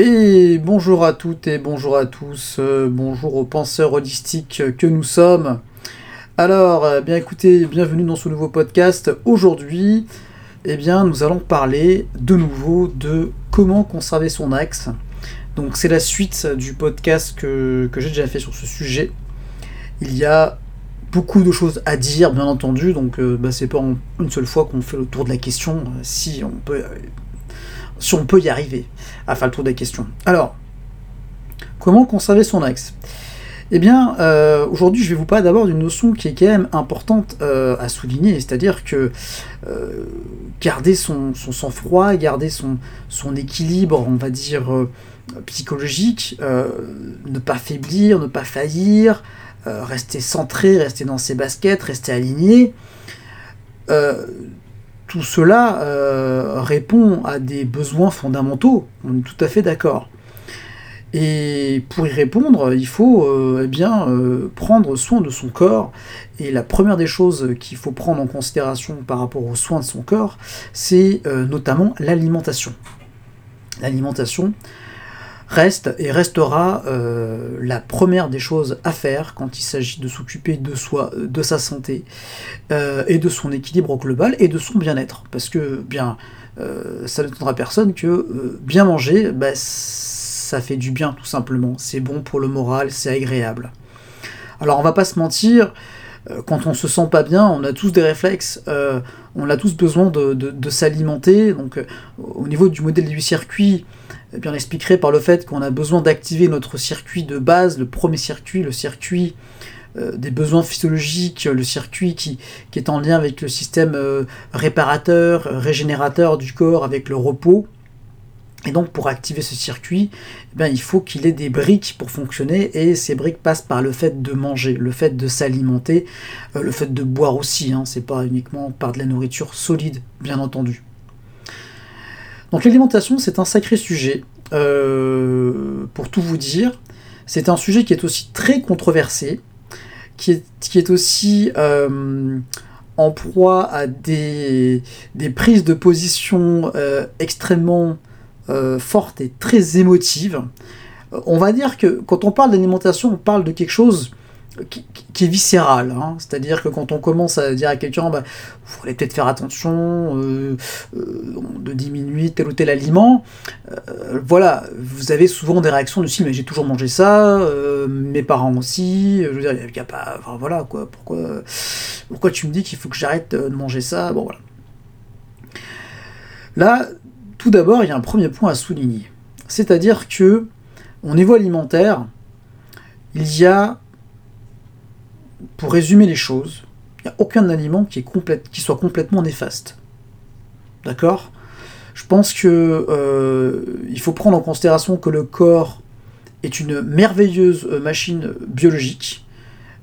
Et bonjour à toutes et bonjour à tous, euh, bonjour aux penseurs holistiques que nous sommes. Alors, euh, bien écoutez, bienvenue dans ce nouveau podcast. Aujourd'hui, eh bien, nous allons parler de nouveau de comment conserver son axe. Donc, c'est la suite du podcast que, j'ai déjà fait sur ce sujet. Il y a beaucoup de choses à dire, bien entendu, donc euh, bah, c'est pas une seule fois qu'on fait le tour de la question, si on peut si on peut y arriver à faire le tour des questions. Alors, comment conserver son axe eh bien, euh, aujourd'hui, je vais vous parler d'abord d'une notion qui est quand même importante euh, à souligner, c'est-à-dire que euh, garder son, sang-froid, garder son, son, équilibre, on va dire, psychologique, ne pas faiblir, ne pas faillir, rester centré, rester dans ses baskets, rester aligné, tout cela euh, répond à des besoins fondamentaux, on est tout à fait d'accord. Et pour y répondre, il faut euh, eh bien euh, prendre soin de son corps. Et la première des choses qu'il faut prendre en considération par rapport aux soins de son corps, c'est notamment l'alimentation. L'alimentation, reste et restera euh, la première des choses à faire quand il s'agit de s'occuper de soi, de sa santé euh, et de son équilibre global et de son bien-être. Parce que bien, euh, ça personne que bien manger, bah, ça fait du bien tout simplement. C'est bon pour le moral, c'est agréable. Alors on va pas se mentir, quand on se sent pas bien, on a tous des réflexes, on a tous besoin de, de s'alimenter. Donc au niveau du modèle du circuit, eh bien, on expliquerait par le fait qu'on a besoin d'activer notre circuit de base, le premier circuit, le circuit euh, des besoins physiologiques, le circuit qui, est en lien avec le système euh, réparateur, régénérateur du corps, avec le repos. Et donc pour activer ce circuit, eh il faut qu'il ait des briques pour fonctionner, et ces briques passent par le fait de manger, le fait de s'alimenter, euh, le fait de boire aussi, hein, c'est pas uniquement par de la nourriture solide, bien entendu. Donc l'alimentation, c'est un sacré sujet. Euh, pour tout vous dire, c'est un sujet qui est aussi très controversé, qui est, aussi euh, en proie à des, des prises de position euh, extrêmement fortes et très émotives. On va dire que quand on parle d'alimentation, on parle de quelque chose qui, est viscéral. Hein. C'est-à-dire que quand on commence à dire à quelqu'un, bah, vous faudrait peut-être faire attention euh, euh, de diminuer tel ou tel aliment, euh, voilà, vous avez souvent des réactions du style, mais j'ai toujours mangé ça, mes parents aussi, je veux dire, il n'y a, pas, voilà, quoi, pourquoi, pourquoi tu me dis qu'il faut que j'arrête de manger ça, voilà. Là, tout d'abord, il y a un premier point à souligner. C'est-à-dire que, au niveau alimentaire, il y a pour résumer les choses, il n'y a aucun aliment qui, soit complètement néfaste. D'accord? Je pense que euh, il faut prendre en considération que le corps est une merveilleuse euh, machine biologique,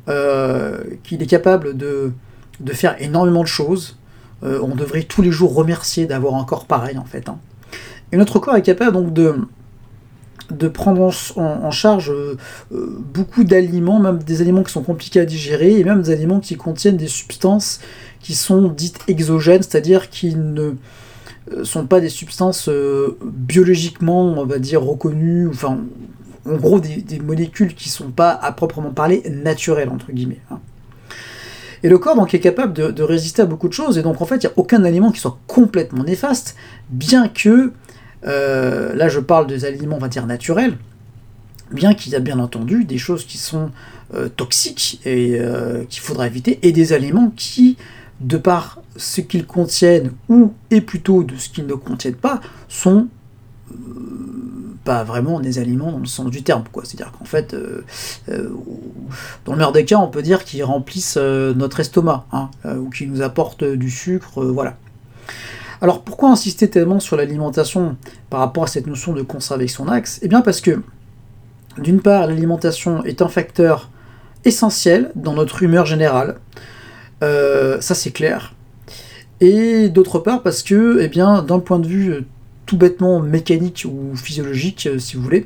euh, qu'il est capable de, de, faire énormément de choses. on devrait tous les jours remercier d'avoir un corps pareil en fait. Hein. Et notre corps est capable donc de, de prendre en, charge euh, euh, beaucoup d'aliments, même des aliments qui sont compliqués à digérer, et même des aliments qui contiennent des substances qui sont dites exogènes, c'est-à-dire qui ne euh, sont pas des substances biologiquement, on va dire, reconnues, enfin, en gros, des, molécules qui sont pas, à proprement parler, naturelles, entre guillemets. Hein. Et le corps donc est capable de, résister à beaucoup de choses, et donc en fait, il n'y a aucun aliment qui soit complètement néfaste, bien que là, je parle des aliments, on va dire, naturels, bien qu'il y a bien entendu des choses qui sont euh, toxiques et euh, qu'il faudra éviter, et des aliments qui, de par ce qu'ils contiennent, ou et plutôt de ce qu'ils ne contiennent pas, sont pas vraiment des aliments dans le sens du terme. C'est-à-dire qu'en fait, dans le meilleur des cas, on peut dire qu'ils remplissent notre estomac, hein, ou qu'ils nous apportent du sucre, voilà. Alors pourquoi insister tellement sur l'alimentation par rapport à cette notion de conserver son axe? Eh bien parce que, d'une part, l'alimentation est un facteur essentiel dans notre humeur générale, euh, ça c'est clair, et d'autre part parce que, eh bien, d'un point de vue tout bêtement mécanique ou physiologique, euh, si vous voulez,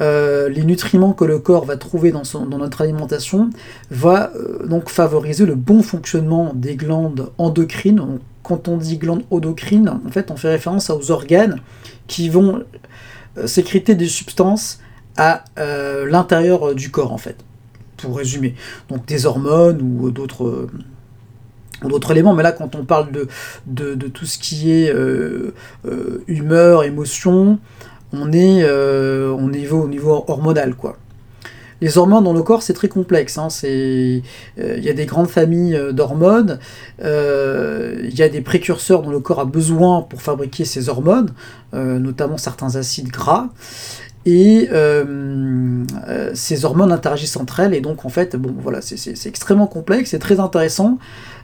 euh, les nutriments que le corps va trouver dans, dans notre alimentation va donc favoriser le bon fonctionnement des glandes endocrines. quand on dit glandes endocrines, en fait, on fait référence aux organes qui vont sécréter des substances à l'intérieur du corps, en fait pour résumer. Donc des hormones ou d'autres d'autres éléments, mais là quand on parle de, tout ce qui est euh, euh, humeur, émotion, on est, euh, on est au niveau hormonal quoi. Les hormones dans le corps, c'est très complexe. Hein, il y a des grandes familles d'hormones, il y a des précurseurs dont le corps a besoin pour fabriquer ces hormones, notamment certains acides gras et euh, euh, ces hormones interagissent entre elles, et donc en fait, voilà, c'est extrêmement complexe, c'est très intéressant.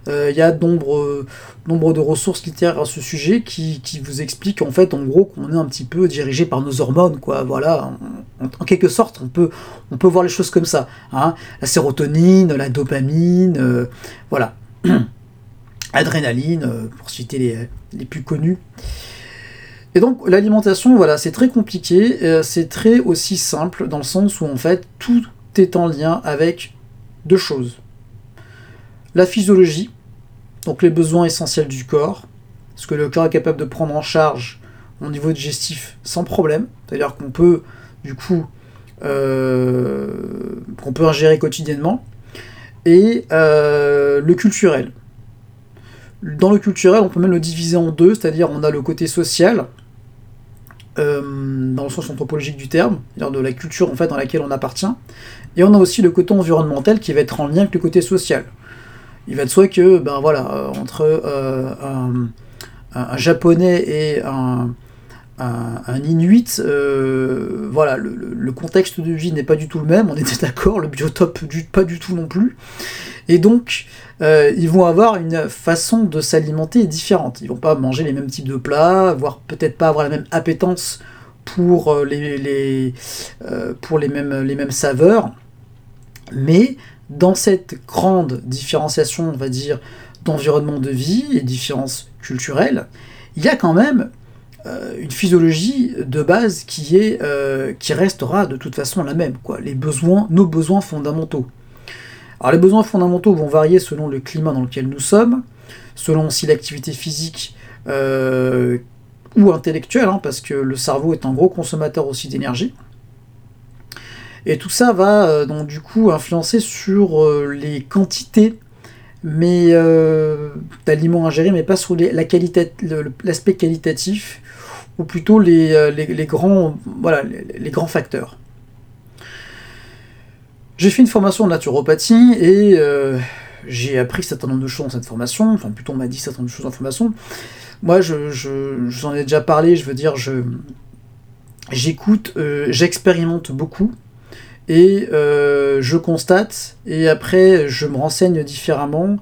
Euh, il y a nombre, nombre de ressources littéraires à ce sujet qui, qui vous expliquent en fait, en gros, qu'on est un petit peu dirigé par nos hormones, quoi. Voilà, en, quelque sorte, on peut, on peut voir les choses comme ça. Hein. La sérotonine, la dopamine, voilà, adrénaline, pour citer les, les plus connus. Et donc l'alimentation, voilà, c'est très compliqué, euh, c'est très aussi simple dans le sens où en fait tout est en lien avec deux choses. La physiologie, donc les besoins essentiels du corps, ce que le corps est capable de prendre en charge au niveau digestif sans problème, c'est-à-dire qu'on peut du coup euh, qu'on peut ingérer quotidiennement, et euh, le culturel. Dans le culturel, on peut même le diviser en deux, c'est-à-dire on a le côté social, euh, dans le sens anthropologique du terme, c'est-à-dire de la culture en fait dans laquelle on appartient, et on a aussi le côté environnemental qui va être en lien avec le côté social. Il va de soi que, ben voilà, euh, entre euh, un, japonais et un, inuit, voilà, le, contexte de vie n'est pas du tout le même, on était d'accord, le biotope pas du tout non plus. Et donc, euh, ils vont avoir une façon de s'alimenter différente. Ils vont pas manger les mêmes types de plats, voire peut-être pas avoir la même appétence pour euh, les, euh, pour les mêmes, les mêmes saveurs. Mais dans cette grande différenciation, on va dire, d'environnement de vie et différences culturelles, il y a quand même une physiologie de base qui, est, qui restera de toute façon la même, quoi. Les besoins, nos besoins fondamentaux. Alors les besoins fondamentaux vont varier selon le climat dans lequel nous sommes, selon si l'activité physique euh, ou intellectuelle, hein, parce que le cerveau est un gros consommateur aussi d'énergie. Et tout ça va euh, donc du coup influencer sur euh, les quantités mais d'aliments ingérés, mais pas sur la qualité, l'aspect qualitatif, ou plutôt les, les, grands, voilà, les grands facteurs. J'ai fait une formation en naturopathie et euh, j'ai appris un certain nombre de choses dans cette formation, enfin plutôt on m'a dit un certain nombre de choses en formation. Moi, je, j'en ai déjà parlé, je veux dire, je, j'écoute, euh, j'expérimente beaucoup et euh, je constate et après je me renseigne différemment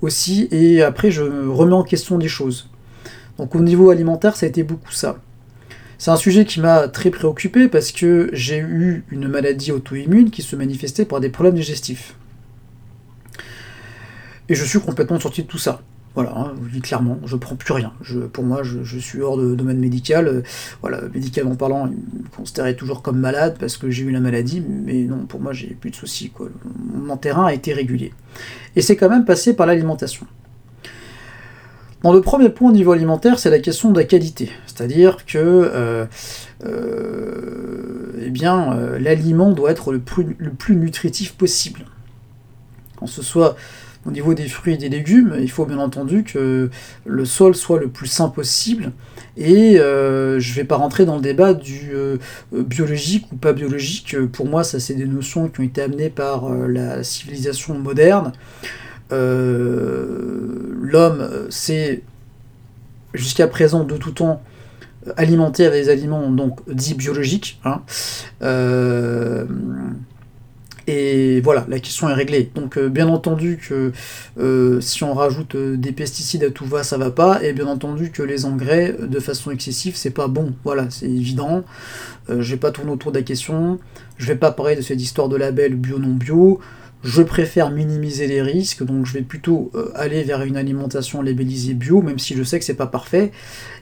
aussi et après je me remets en question des choses. Donc au niveau alimentaire, ça a été beaucoup ça. C'est un sujet qui m'a très préoccupé parce que j'ai eu une maladie auto-immune qui se manifestait par des problèmes digestifs. Et je suis complètement sorti de tout ça. Voilà, je dis clairement, je prends plus rien. Pour moi, je, suis hors de domaine médical. voilà, médicalement parlant, il me considérait toujours comme malade parce que j'ai eu la maladie, mais non, pour moi, j'ai plus de soucis. Mon terrain a été régulier. Et c'est quand même passé par l'alimentation. Dans le premier point au niveau alimentaire, c'est la question de la qualité. C'est-à-dire que euh, euh, eh bien, euh, l'aliment doit être le plus, le plus nutritif possible. Quand ce soit au niveau des fruits et des légumes, il faut bien entendu que le sol soit le plus sain possible. Et je ne vais pas rentrer dans le débat du biologique ou pas biologique. Pour moi, ça c'est des notions qui ont été amenées par la civilisation moderne. Euh, l'homme c'est jusqu'à présent de tout temps alimenté avec des aliments donc dits biologiques. Hein. Euh, et voilà, la question est réglée. Donc euh, bien entendu que si on rajoute des pesticides à tout va, ça va pas. Et bien entendu que les engrais de façon excessive, c'est pas bon. Voilà, c'est évident. je vais pas tourner autour de la question. Je vais pas parler de cette histoire de label bio non bio. Je préfère minimiser les risques, donc je vais plutôt euh, aller vers une alimentation labellisée bio, même si je sais que c'est pas parfait,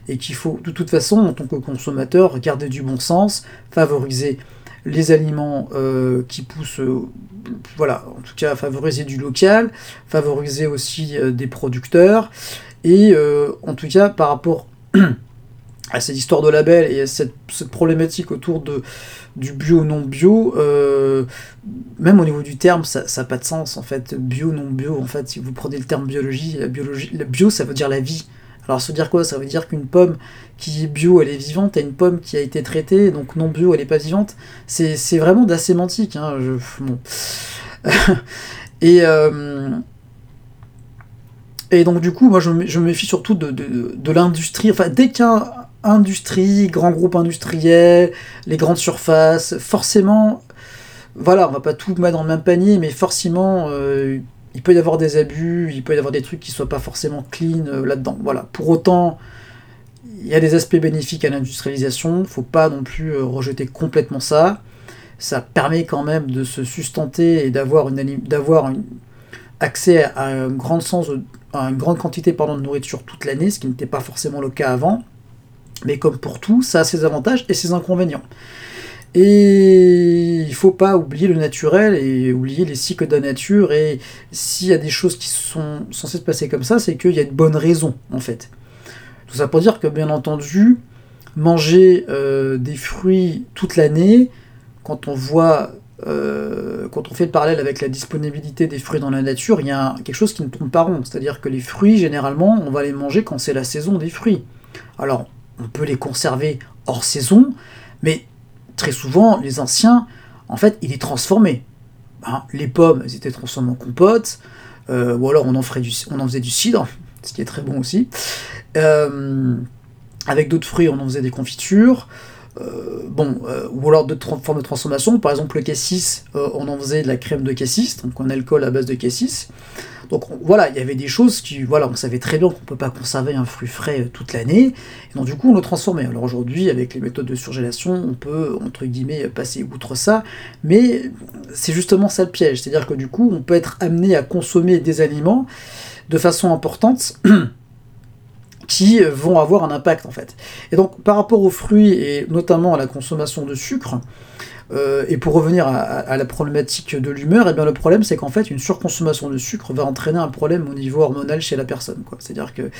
et qu'il faut de toute façon, en tant que consommateur, garder du bon sens, favoriser les aliments euh, qui poussent, euh, voilà, en tout cas favoriser du local, favoriser aussi euh, des producteurs, et en tout cas par rapport à cette histoire de label et à cette, problématique autour de, du bio non bio, même au niveau du terme, ça n'a pas de sens en fait. Bio non bio, en fait, si vous prenez le terme biologie, la biologie, la bio ça veut dire la vie. Alors veut dire quoi? Ça veut dire qu'une pomme qui est bio, elle est vivante, et une pomme qui a été traitée, donc non bio, elle n'est pas vivante. C'est vraiment de la sémantique. Hein, et, euh, et donc du coup, moi je me, méfie surtout de, l'industrie. Enfin, dès qu'un industrie, grand groupe industriel, les grandes surfaces, forcément, voilà, on va pas tout mettre dans le même panier, mais forcément, euh, il peut y avoir des abus, il peut y avoir des trucs qui soient pas forcément clean euh, là-dedans. Voilà. Pour autant, il y a des aspects bénéfiques à l'industrialisation, faut pas non plus euh, rejeter complètement ça. Ça permet quand même de se sustenter et d'avoir accès à, une grande quantité de nourriture toute l'année, ce qui n'était pas forcément le cas avant. Mais comme pour tout, ça a ses avantages et ses inconvénients. Et il faut pas oublier le naturel et oublier les cycles de la nature. Et s'il y a des choses qui sont censées se passer comme ça, c'est qu'il y a de bonnes raisons, en fait. Tout ça pour dire que, bien entendu, manger euh, des fruits toute l'année, quand on voit, euh, quand on fait le parallèle avec la disponibilité des fruits dans la nature, il y a quelque chose qui ne tourne pas rond. C'est-à-dire que les fruits, généralement, on va les manger quand c'est la saison des fruits. Alors, on peut les conserver hors saison, mais très souvent, les anciens, en fait, il est transformé. Hein, les pommes, elles étaient transformées en compote, euh, ou alors on en faisait du cidre, ce qui est très bon aussi. Euh, avec d'autres fruits, on en faisait des confitures. Euh, bon, ou alors d'autres formes de transformation, par exemple le cassis, on en faisait de la crème de cassis, donc un alcool à base de cassis. Donc voilà, il y avait des choses qui, voilà, on savait très bien qu'on ne peut pas conserver un fruit frais euh, toute l'année, et donc du coup on le transformait. Alors aujourd'hui, avec les méthodes de surgélation, on peut, entre guillemets, passer outre ça, mais c'est justement ça le piège, c'est-à-dire que du coup on peut être amené à consommer des aliments de façon importante, qui vont avoir un impact en fait. Et donc par rapport aux fruits et notamment à la consommation de sucre, euh, et pour revenir à, la problématique de l'humeur, et eh bien le problème c'est qu'en fait une surconsommation de sucre va entraîner un problème au niveau hormonal chez la personne. C'est-à-dire que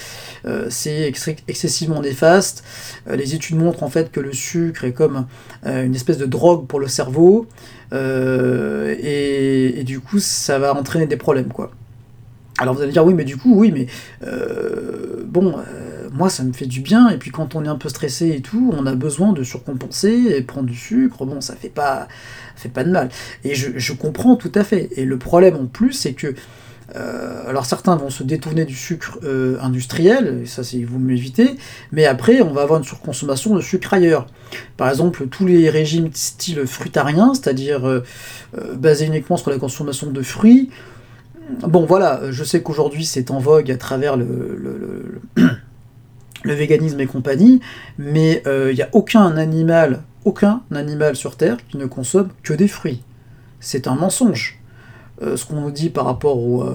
euh, c'est excessivement néfaste. Euh, les études montrent en fait que le sucre est comme une espèce de drogue pour le cerveau, et, et, du coup ça va entraîner des problèmes. quoi. Alors vous allez dire oui mais du coup oui mais bon moi, ça me fait du bien. Et puis quand on est un peu stressé et tout, on a besoin de surcompenser et prendre du sucre. Bon, ça fait pas, fait pas de mal. Et je, comprends tout à fait. Et le problème en plus, c'est que euh, alors certains vont se détourner du sucre euh, industriel, et ça c'est vous m'évitez, mais après on va avoir une surconsommation de sucre ailleurs. Par exemple, tous les régimes style fruitarien, c'est-à-dire euh, basés uniquement sur la consommation de fruits. Bon voilà, je sais qu'aujourd'hui c'est en vogue à travers le le véganisme et compagnie, mais il euh, n'y a aucun animal, aucun animal sur Terre qui ne consomme que des fruits. C'est un mensonge. Euh, ce qu'on nous dit par rapport aux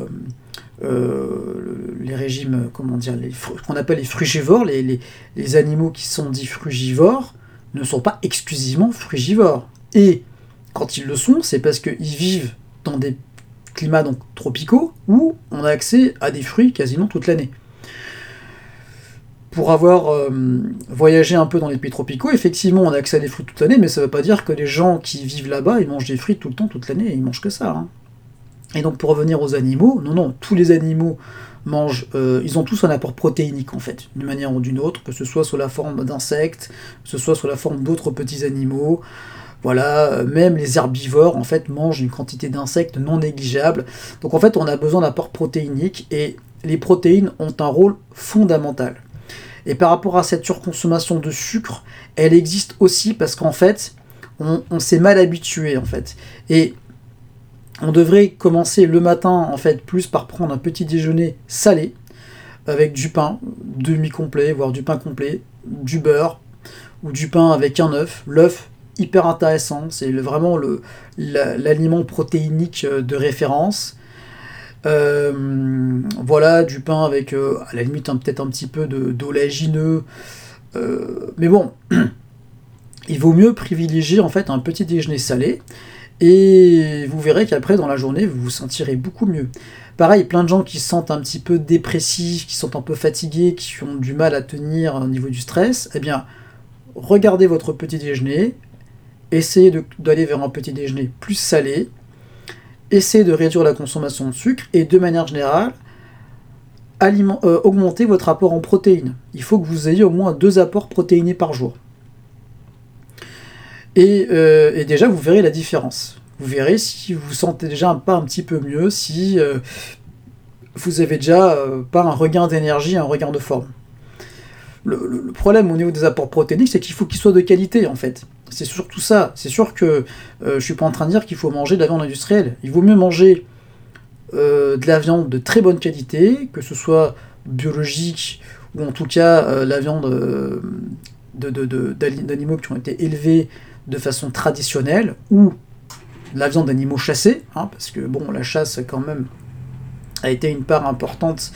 euh, les régimes, comment dire, les qu'on appelle les frugivores, les, les, animaux qui sont dits frugivores, ne sont pas exclusivement frugivores. Et quand ils le sont, c'est parce qu'ils vivent dans des climats donc tropicaux où on a accès à des fruits quasiment toute l'année pour avoir euh, voyagé un peu dans les pays tropicaux, effectivement, on a accès à des fruits toute l'année, mais ça ne veut pas dire que les gens qui vivent là-bas, ils mangent des fruits tout le temps, toute l'année, ils mangent que ça. Hein. Et donc, pour revenir aux animaux, non, non, tous les animaux mangent, euh, ils ont tous un apport protéinique, en fait, d'une manière ou d'une autre, que ce soit sous la forme d'insectes, que ce soit sous la forme d'autres petits animaux. Voilà, euh, même les herbivores, en fait, mangent une quantité d'insectes non négligeable. Donc, en fait, on a besoin d'apports protéiniques, et les protéines ont un rôle fondamental. Et par rapport à cette surconsommation de sucre, elle existe aussi parce qu'en fait, on, s'est mal habitué en fait. Et on devrait commencer le matin en fait plus par prendre un petit déjeuner salé avec du pain demi-complet, voire du pain complet, du beurre ou du pain avec un œuf. L'œuf, hyper intéressant, c'est vraiment l'aliment protéinique de référence. Euh, voilà, du pain avec, euh, à la limite, peut-être un petit peu d'oléagineux. Euh, mais bon, il vaut mieux privilégier en fait un petit déjeuner salé, et vous verrez qu'après, dans la journée, vous vous sentirez beaucoup mieux. Pareil, plein de gens qui se sentent un petit peu dépressifs, qui sont un peu fatigués, qui ont du mal à tenir au niveau du stress, eh bien, regardez votre petit déjeuner, essayez d'aller vers un petit déjeuner plus salé, essayez de réduire la consommation de sucre, et de manière générale, euh, augmentez votre apport en protéines. Il faut que vous ayez au moins deux apports protéinés par jour. Euh, et, déjà, vous verrez la différence. Vous verrez si vous sentez déjà un pas un petit peu mieux, si euh, vous avez déjà euh, pas un regain d'énergie, un regain de forme. Le, problème au niveau des apports protéiniques, c'est qu'il faut qu'ils soient de qualité en fait. C'est surtout ça. C'est sûr que je suis pas en train de dire qu'il faut manger de la viande industrielle. Il vaut mieux manger de la viande de très bonne qualité, que ce soit biologique ou en tout cas la viande d'animaux qui ont été élevés de façon traditionnelle ou la viande d'animaux chassés, hein, parce que bon, la chasse quand même a été une part importante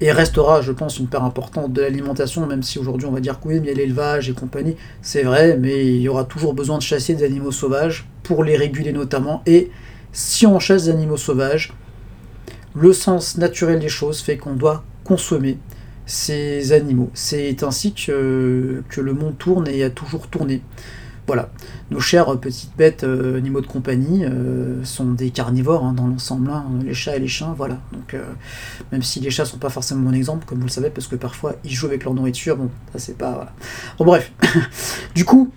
et restera, je pense, une part importante de l'alimentation, même si aujourd'hui on va dire que oui, mais il y a l'élevage et compagnie, c'est vrai, mais il y aura toujours besoin de chasser des animaux sauvages pour les réguler notamment, et si on chasse des animaux sauvages, le sens naturel des choses fait qu'on doit consommer ces animaux. C'est ainsi que, que le monde tourne et a toujours tourné. Voilà, nos chères petites bêtes euh, animaux de compagnie euh, sont des carnivores hein, dans l'ensemble, hein, les chats et les chiens, voilà. Donc euh, même si les chats sont pas forcément mon exemple, comme vous le savez, parce que parfois ils jouent avec leur nourriture, bon, ça c'est pas. Bon bref. du coup,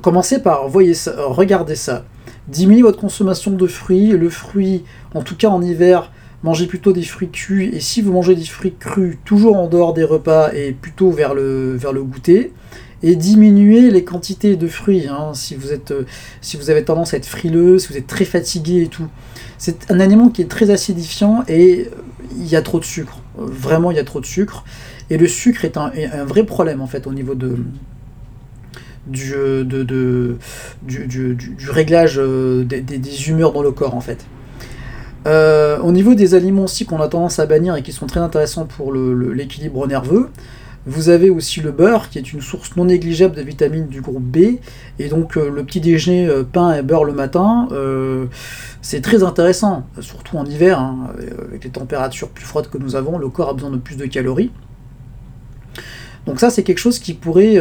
commencez par voyez ça, regardez ça. Diminuez votre consommation de fruits. Le fruit, en tout cas en hiver, mangez plutôt des fruits crus. Et si vous mangez des fruits crus, toujours en dehors des repas et plutôt vers le, vers le goûter et diminuer les quantités de fruits. Hein, si, vous êtes, euh, si vous avez tendance à être frileux, si vous êtes très fatigué et tout. C'est un aliment qui est très acidifiant et euh, il y a trop de sucre. Vraiment, il y a trop de sucre. Et le sucre est un, vrai problème en fait au niveau de, du, du, du, réglage euh, des, des, humeurs dans le corps en fait. au niveau des aliments aussi qu'on a tendance à bannir et qui sont très intéressants pour l'équilibre nerveux, vous avez aussi le beurre, qui est une source non négligeable de vitamines du groupe B. Et donc euh, le petit déjeuner euh, pain et beurre le matin, euh, c'est très intéressant, surtout en hiver, hein, avec les températures plus froides que nous avons, le corps a besoin de plus de calories. Donc ça, c'est quelque chose qui pourrait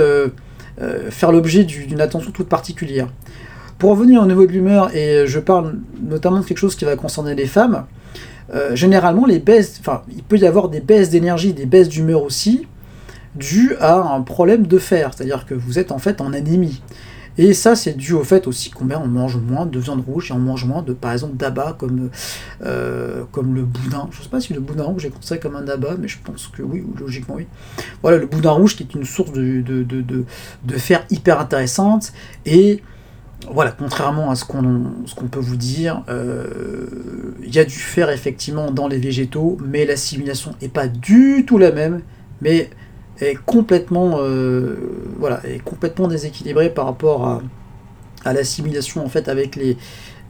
faire l'objet d'une attention toute particulière. Pour revenir au niveau de l'humeur, et je parle notamment de quelque chose qui va concerner les femmes, généralement, les baisses, enfin, il peut y avoir des baisses d'énergie, des baisses d'humeur aussi, dû à un problème de fer, c'est-à-dire que vous êtes en fait en anémie. Et ça, c'est dû au fait aussi combien on mange moins de viande rouge et on mange moins de, par exemple, d'abat comme, euh, comme le boudin. Je ne sais pas si le boudin rouge est considéré comme un abat, mais je pense que oui, logiquement oui. Voilà, le boudin rouge qui est une source de, de, fer hyper intéressante. Et voilà, contrairement à ce qu'on qu'on peut vous dire, euh, il y a du fer effectivement dans les végétaux, mais l'assimilation n'est pas du tout la même. Mais est complètement, euh, voilà, est complètement déséquilibré par rapport à, l'assimilation en fait avec les,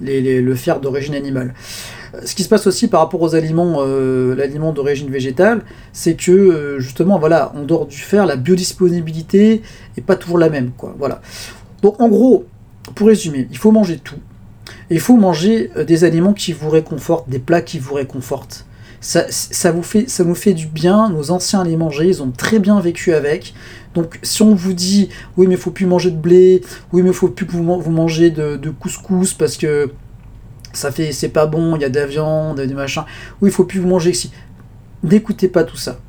les, le fer d'origine animale. Ce qui se passe aussi par rapport aux aliments, euh, l'aliment d'origine végétale, c'est que euh, justement, voilà, en dehors du fer, la biodisponibilité est pas toujours la même, quoi. Voilà. Donc en gros, pour résumer, il faut manger tout. Il faut manger des aliments qui vous réconfortent, des plats qui vous réconfortent ça, vous fait, ça fait du bien. Nos anciens les manger, ils ont très bien vécu avec. Donc si on vous dit oui mais faut plus manger de blé, oui mais faut plus que vous, mangez de, couscous parce que ça fait c'est pas bon, il y a de la viande, des machins, oui il faut plus vous manger ici. N'écoutez pas tout ça.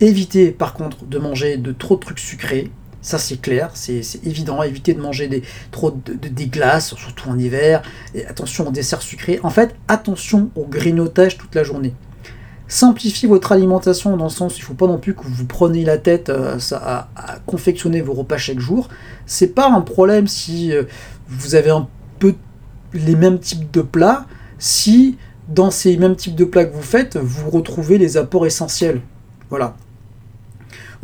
Évitez par contre de manger de trop de trucs sucrés, ça c'est clair, c'est évident. Évitez de manger des, trop de, des glaces, surtout en hiver. Et attention aux desserts sucrés. En fait, attention au grignotage toute la journée. Simplifiez votre alimentation dans le sens, il ne faut pas non plus que vous preniez la tête euh, à, confectionner vos repas chaque jour. C'est pas un problème si euh, vous avez un peu les mêmes types de plats, si dans ces mêmes types de plats que vous faites, vous retrouvez les apports essentiels. Voilà.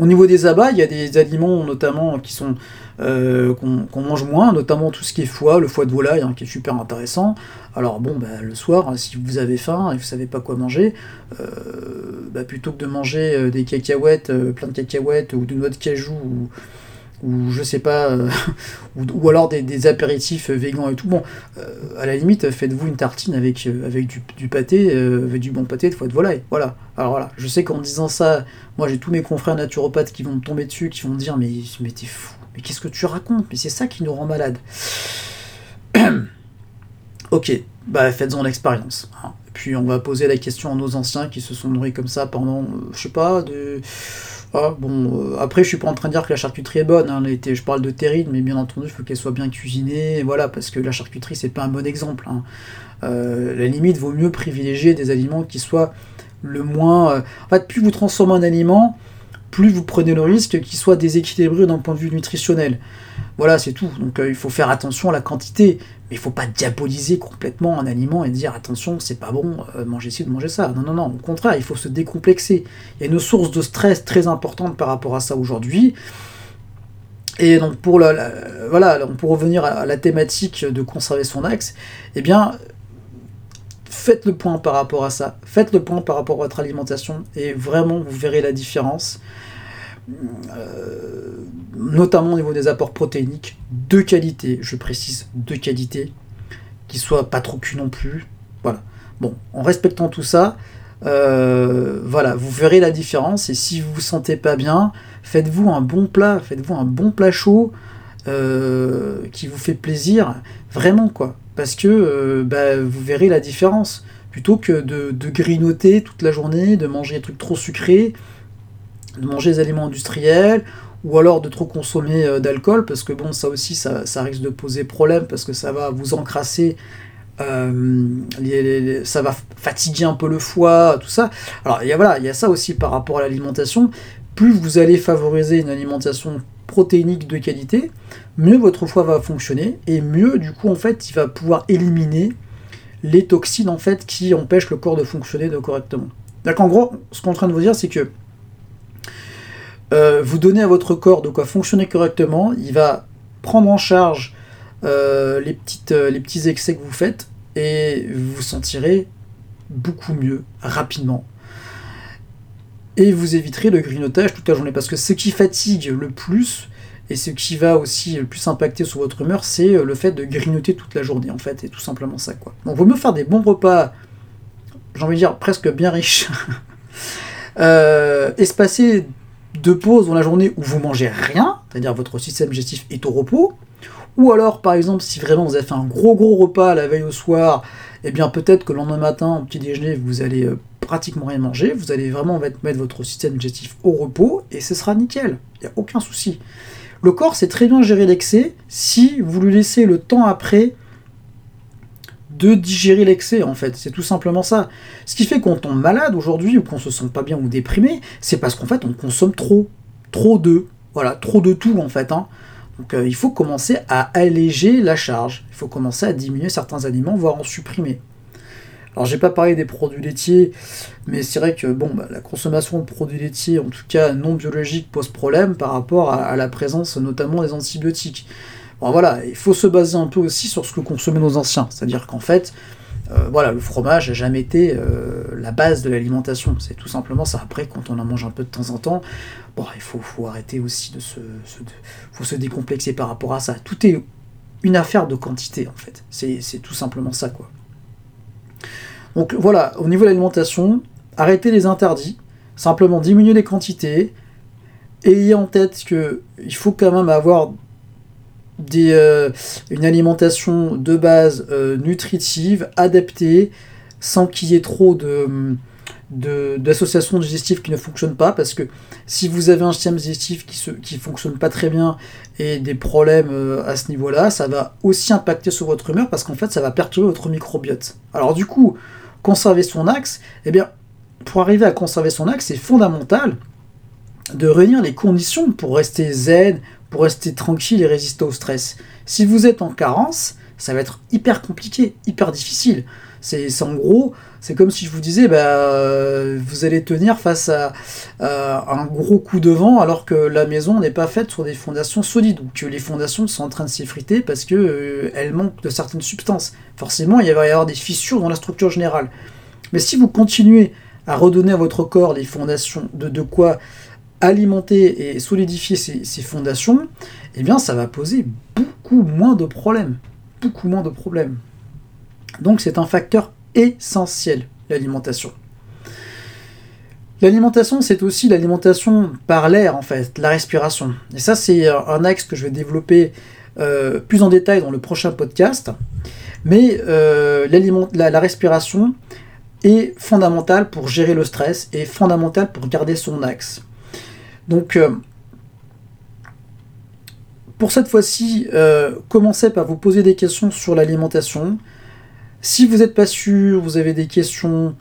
Au niveau des abats, il y a des aliments notamment qui sont euh, qu'on mange moins, notamment tout ce qui est foie, le foie de volaille, hein, qui est super intéressant. Alors bon, bah, le soir, hein, si vous avez faim et vous savez pas quoi manger, euh, bah, plutôt que de manger euh, des cacahuètes, plein de cacahuètes ou de noix de cajou ou je sais pas, euh, ou, alors des, apéritifs végans et tout. Bon, euh, à la limite, faites-vous une tartine avec, euh, avec du, pâté, avec du bon pâté de foie de volaille. Voilà. Alors voilà, je sais qu'en disant ça, moi j'ai tous mes confrères naturopathes qui vont me tomber dessus, qui vont me dire Mais, mais t'es fou, mais qu'est-ce que tu racontes? Mais c'est ça qui nous rend malade. ok, bah faites-en l'expérience. Hein. Puis on va poser la question à nos anciens qui se sont nourris comme ça pendant, je sais pas, de bon, euh, après, je suis pas en train de dire que la charcuterie est bonne. Hein, je parle de terrine, mais bien entendu, il faut qu'elle soit bien cuisinée. Voilà, parce que la charcuterie, c'est pas un bon exemple. Hein. Euh, la limite, vaut mieux privilégier des aliments qui soient le moins. Euh, en fait, plus vous transformez un aliment, plus vous prenez le risque qu'il soit déséquilibré d'un point de vue nutritionnel. Voilà, c'est tout. Donc il faut faire attention à la quantité, mais il faut pas diaboliser complètement un aliment et dire attention, c'est pas bon, euh, manger ci ou manger ça. Non, non, non, au contraire, il faut se décomplexer. Il y a une source de stress très importante par rapport à ça aujourd'hui. Et donc pour, voilà, pour revenir à la thématique de conserver son axe, eh bien, faites le point par rapport à ça, faites le point par rapport à votre alimentation, et vraiment, vous verrez la différence. Euh, notamment au niveau des apports protéiniques, de qualité, je précise, de qualité, qui soient pas trop cul non plus. Voilà. Bon, en respectant tout ça, euh, voilà, vous verrez la différence. Et si vous vous sentez pas bien, faites-vous un bon plat, faites-vous un bon plat chaud euh, qui vous fait plaisir, vraiment quoi. Parce que bah, vous verrez la différence. Plutôt que de, grignoter toute la journée, de manger des trucs trop sucrés, de manger des aliments industriels ou alors de trop consommer euh, d'alcool parce que bon ça aussi ça, risque de poser problème parce que ça va vous encrasser euh, ça va fatiguer un peu le foie tout ça alors y a, voilà il y a ça aussi par rapport à l'alimentation plus vous allez favoriser une alimentation protéinique de qualité mieux votre foie va fonctionner et mieux du coup en fait il va pouvoir éliminer les toxines en fait qui empêchent le corps de fonctionner correctement donc en gros ce qu'on est en train de vous dire c'est que euh, vous donnez à votre corps de quoi fonctionner correctement, il va prendre en charge euh, les, euh, les petits excès que vous faites et vous vous sentirez beaucoup mieux rapidement. Et vous éviterez le grignotage toute la journée parce que ce qui fatigue le plus et ce qui va aussi le plus impacter sur votre humeur, c'est le fait de grignoter toute la journée en fait, et tout simplement ça quoi. Donc vaut mieux faire des bons repas, j'ai envie de dire presque bien riches, espacés de pause dans la journée où vous mangez rien, c'est-à-dire votre système digestif est au repos, ou alors par exemple si vraiment vous avez fait un gros gros repas la veille au soir, eh bien peut-être que le lendemain matin au petit déjeuner vous allez euh, pratiquement rien manger, vous allez vraiment mettre votre système digestif au repos et ce sera nickel, il n'y a aucun souci. Le corps sait très bien gérer l'excès si vous lui laissez le temps après de digérer l'excès en fait. C'est tout simplement ça. Ce qui fait qu'on tombe malade aujourd'hui ou qu'on se sent pas bien ou déprimé, c'est parce qu'en fait on consomme trop. Trop de. Voilà, trop de tout en fait. Hein. Donc euh, il faut commencer à alléger la charge. Il faut commencer à diminuer certains aliments, voire en supprimer. Alors j'ai pas parlé des produits laitiers, mais c'est vrai que bon, bah, la consommation de produits laitiers, en tout cas non biologiques, pose problème par rapport à la présence notamment des antibiotiques voilà, il faut se baser un peu aussi sur ce que consommaient nos anciens. C'est-à-dire qu'en fait, euh, voilà, le fromage n'a jamais été euh, la base de l'alimentation. C'est tout simplement ça. Après, quand on en mange un peu de temps en temps, bon, il faut, arrêter aussi de se, se décomplexer par rapport à ça. Tout est une affaire de quantité, en fait. C'est tout simplement ça, quoi. Donc voilà, au niveau de l'alimentation, arrêtez les interdits, simplement diminuer les quantités, ayez en tête qu'il faut quand même avoir euh, une alimentation de base euh, nutritive, adaptée, sans qu'il y ait trop de d'associations digestives qui ne fonctionnent pas parce que si vous avez un système digestif qui ne qui fonctionne pas très bien et des problèmes euh, à ce niveau-là, ça va aussi impacter sur votre humeur parce qu'en fait ça va perturber votre microbiote. Alors du coup, conserver son axe, eh bien pour arriver à conserver son axe, c'est fondamental de réunir les conditions pour rester zen, pour rester tranquille et résister au stress. Si vous êtes en carence, ça va être hyper compliqué, hyper difficile. C'est en gros, c'est comme si je vous disais, bah, vous allez tenir face à, un gros coup de vent alors que la maison n'est pas faite sur des fondations solides ou que les fondations sont en train de s'effriter parce qu'elles euh, manquent de certaines substances. Forcément, il va y avoir des fissures dans la structure générale. Mais si vous continuez à redonner à votre corps les fondations de, de quoi alimenter et solidifier ces, fondations, eh bien ça va poser beaucoup moins de problèmes. Beaucoup moins de problèmes. Donc c'est un facteur essentiel, l'alimentation. L'alimentation, c'est aussi l'alimentation par l'air, en fait, la respiration. Et ça, c'est un axe que je vais développer euh, plus en détail dans le prochain podcast. Mais euh, la, respiration est fondamentale pour gérer le stress et fondamentale pour garder son axe. Donc, euh, pour cette fois-ci, commencez par vous poser des questions sur l'alimentation. Si vous n'êtes pas sûr, vous avez des questions,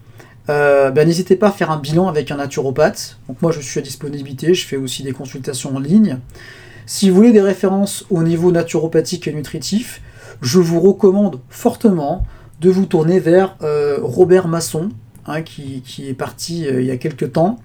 euh, ben, n'hésitez pas à faire un bilan avec un naturopathe. Donc moi je suis à disponibilité, je fais aussi des consultations en ligne. Si vous voulez des références au niveau naturopathique et nutritif, je vous recommande fortement de vous tourner vers euh, Robert Masson, hein, qui, est parti euh, il y a quelques temps,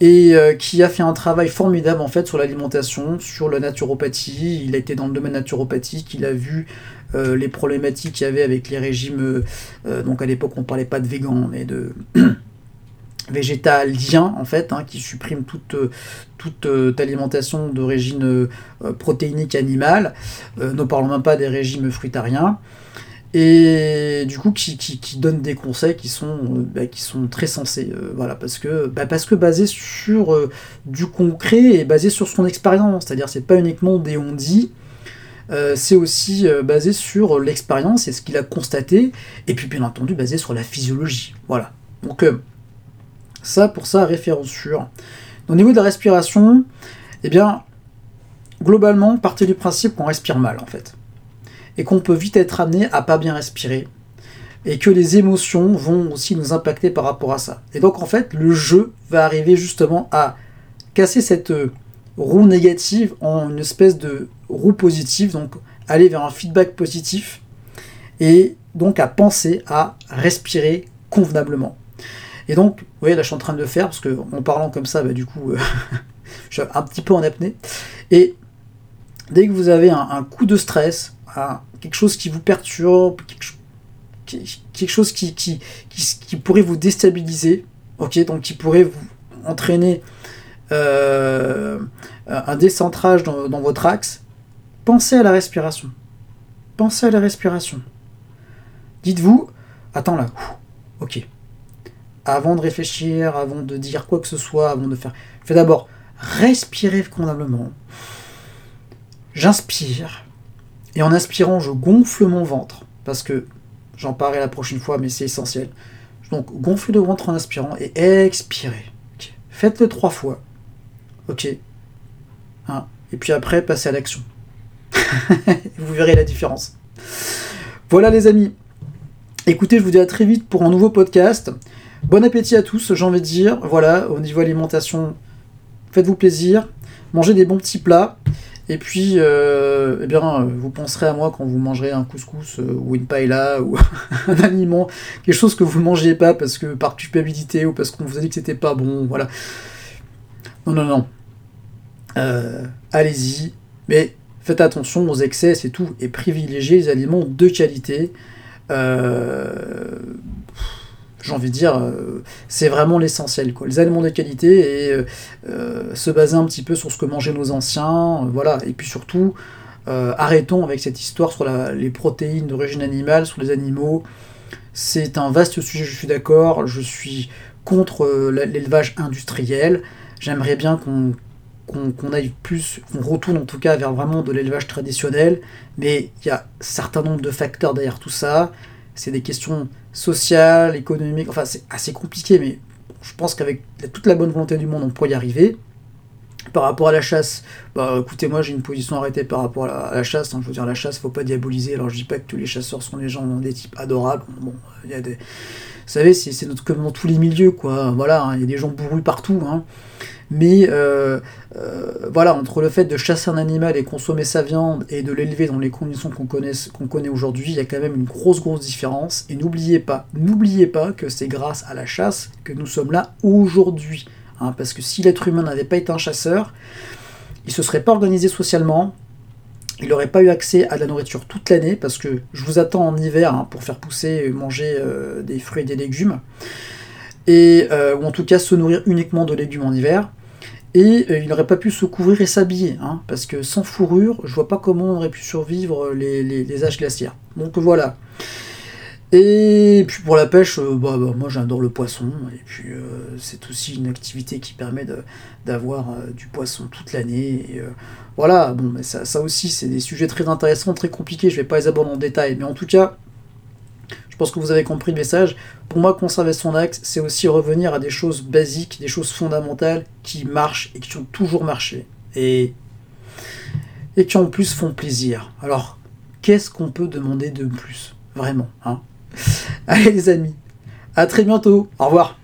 et qui a fait un travail formidable en fait sur l'alimentation, sur la naturopathie. Il a été dans le domaine naturopathique, il a vu euh, les problématiques qu'il y avait avec les régimes, euh, euh, donc à l'époque on parlait pas de végan, mais de végétalien en fait, hein, qui supprime toute, toute alimentation d'origine protéinique animale, ne parlons même pas des régimes fruitariens et du coup qui, qui, donne des conseils qui sont, bah, qui sont très sensés, voilà, parce que, bah, parce que basé sur du concret et basé sur son expérience, c'est-à-dire c'est pas uniquement des on dit, euh, c'est aussi euh, basé sur l'expérience et ce qu'il a constaté, et puis bien entendu basé sur la physiologie. Voilà. Donc euh, ça pour ça, référence sûre. Au niveau de la respiration, eh bien, globalement, partez du principe qu'on respire mal en fait. Et qu'on peut vite être amené à pas bien respirer. Et que les émotions vont aussi nous impacter par rapport à ça. Et donc en fait, le jeu va arriver justement à casser cette roue négative en une espèce de roue positive, donc aller vers un feedback positif et donc à penser à respirer convenablement. Et donc, vous voyez, là je suis en train de le faire parce que en parlant comme ça, bah, du coup, euh, je suis un petit peu en apnée. Et dès que vous avez un, coup de stress, quelque chose qui vous perturbe, quelque, chose qui, pourrait vous déstabiliser, donc qui pourrait vous entraîner euh, un décentrage dans, votre axe, pensez à la respiration. Pensez à la respiration. Dites-vous, attends là, ok. Avant de réfléchir, avant de dire quoi que ce soit, avant de faire. Faites d'abord respirer convenablement. J'inspire. Et en inspirant, je gonfle mon ventre. Parce que j'en parlerai la prochaine fois, mais c'est essentiel. Donc, gonflez le ventre en inspirant et expirez. Faites-le trois fois. Ok. Hein. Et puis après, passez à l'action. vous verrez la différence. Voilà les amis. Écoutez, je vous dis à très vite pour un nouveau podcast. Bon appétit à tous, j'ai envie de dire. Voilà, au niveau alimentation, faites-vous plaisir. Mangez des bons petits plats. Et puis, euh, eh bien, vous penserez à moi quand vous mangerez un couscous euh, ou une paella ou un aliment, quelque chose que vous ne mangez pas parce que par culpabilité ou parce qu'on vous a dit que c'était pas bon. Voilà. Non, non, non. Euh, allez-y, mais faites attention aux excès, c'est tout, et privilégiez les aliments de qualité. J'ai envie de dire, euh, c'est vraiment l'essentiel. Quoi. Les aliments de qualité et se baser un petit peu sur ce que mangeaient nos anciens, voilà. Et puis surtout, arrêtons avec cette histoire sur les protéines d'origine animale, sur les animaux. C'est un vaste sujet, je suis d'accord. Je suis contre l'élevage industriel. J'aimerais bien qu'on qu'on aille plus, qu'on retourne en tout cas vers vraiment de l'élevage traditionnel, mais il y a un certain nombre de facteurs derrière tout ça. C'est des questions sociales, économiques, enfin c'est assez compliqué, mais je pense qu'avec toute la bonne volonté du monde, on pourrait y arriver. Par rapport à la chasse, bah écoutez, moi j'ai une position arrêtée par rapport à la, chasse. Hein. je veux dire, la chasse, faut pas diaboliser. Alors je dis pas que tous les chasseurs sont des gens, des types adorables. Bon, il y a des. Vous savez, c'est comme dans tous les milieux, quoi. Voilà, hein, il y a des gens bourrus partout. Hein. Mais euh, euh, voilà, entre le fait de chasser un animal et consommer sa viande et de l'élever dans les conditions qu'on connaît, aujourd'hui, il y a quand même une grosse grosse différence. Et n'oubliez pas, n'oubliez pas que c'est grâce à la chasse que nous sommes là aujourd'hui. Hein, parce que si l'être humain n'avait pas été un chasseur, il se serait pas organisé socialement, il n'aurait pas eu accès à la nourriture toute l'année, parce que je vous attends en hiver hein, pour faire pousser et manger euh, des fruits et des légumes et, euh, ou en tout cas se nourrir uniquement de légumes en hiver. Et il n'aurait pas pu se couvrir et s'habiller, hein, parce que sans fourrure, je vois pas comment on aurait pu survivre les, les âges glaciaires. Donc voilà. Et puis pour la pêche, euh, bah, bah, moi j'adore le poisson, et puis euh, c'est aussi une activité qui permet d'avoir euh, du poisson toute l'année. voilà, bon, mais ça, ça aussi c'est des sujets très intéressants, très compliqués, je vais pas les aborder en détail, mais en tout cas, je pense que vous avez compris le message. Pour moi, conserver son axe, c'est aussi revenir à des choses basiques, des choses fondamentales qui marchent et qui ont toujours marché. Et, et qui en plus font plaisir. Alors, qu'est-ce qu'on peut demander de plus? Vraiment, hein? Allez les amis, à très bientôt, au revoir